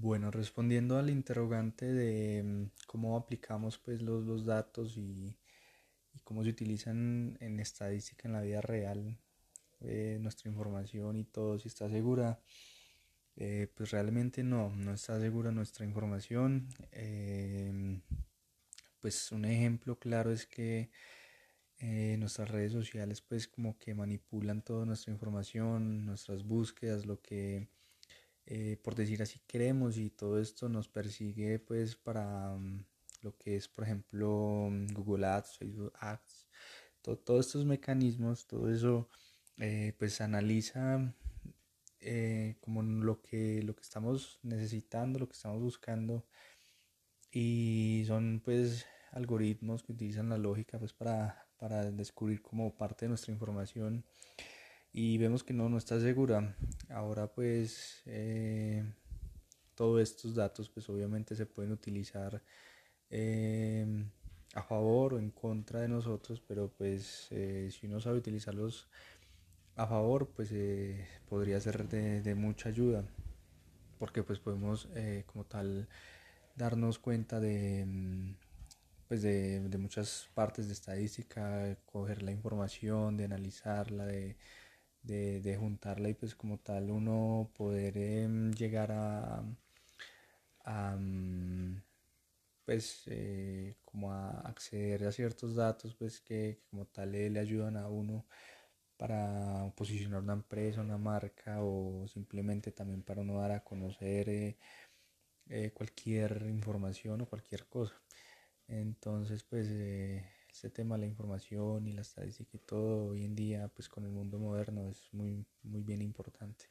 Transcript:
Bueno, respondiendo al interrogante de mm, cómo aplicamos pues los, los datos y, cómo se utilizan en estadística en la vida real eh, nuestra información y todo, si está segura, eh, pues realmente no, no está segura nuestra información. Em, pues un ejemplo claro es que eh, nuestras redes sociales pues como que manipulan toda nuestra información, nuestras búsquedas, lo que por decir así queremos y todo esto nos persigue pues para mm, lo que es por ejemplo Google Ads, Facebook Ads, todos estos mecanismos, todo eso eh, pues analiza eh, como lo que, lo que estamos necesitando, lo que estamos buscando y son pues algoritmos que utilizan la lógica pues para, para descubrir como parte de nuestra información y vemos que no, no está segura. Ahora pues eh, todos estos datos pues obviamente se pueden utilizar a favor o en contra de nosotros, pero pues si uno sabe utilizarlos a favor, pues eh, podría ser de, mucha ayuda, porque pues podemos eh, como tal darnos cuenta de, mm, pues de, muchas partes de estadística, coger la información, de analizarla, de, juntarla y pues como tal uno poder em, llegar a, mm, pues eh, como a acceder a ciertos datos pues que, como tal le ayudan a uno para posicionar una empresa, una marca o simplemente también para no dar a conocer eh, eh, cualquier información o cualquier cosa. Entonces, pues eh, este tema de la información y la estadística y todo hoy en día, pues con el mundo moderno es muy, muy bien importante.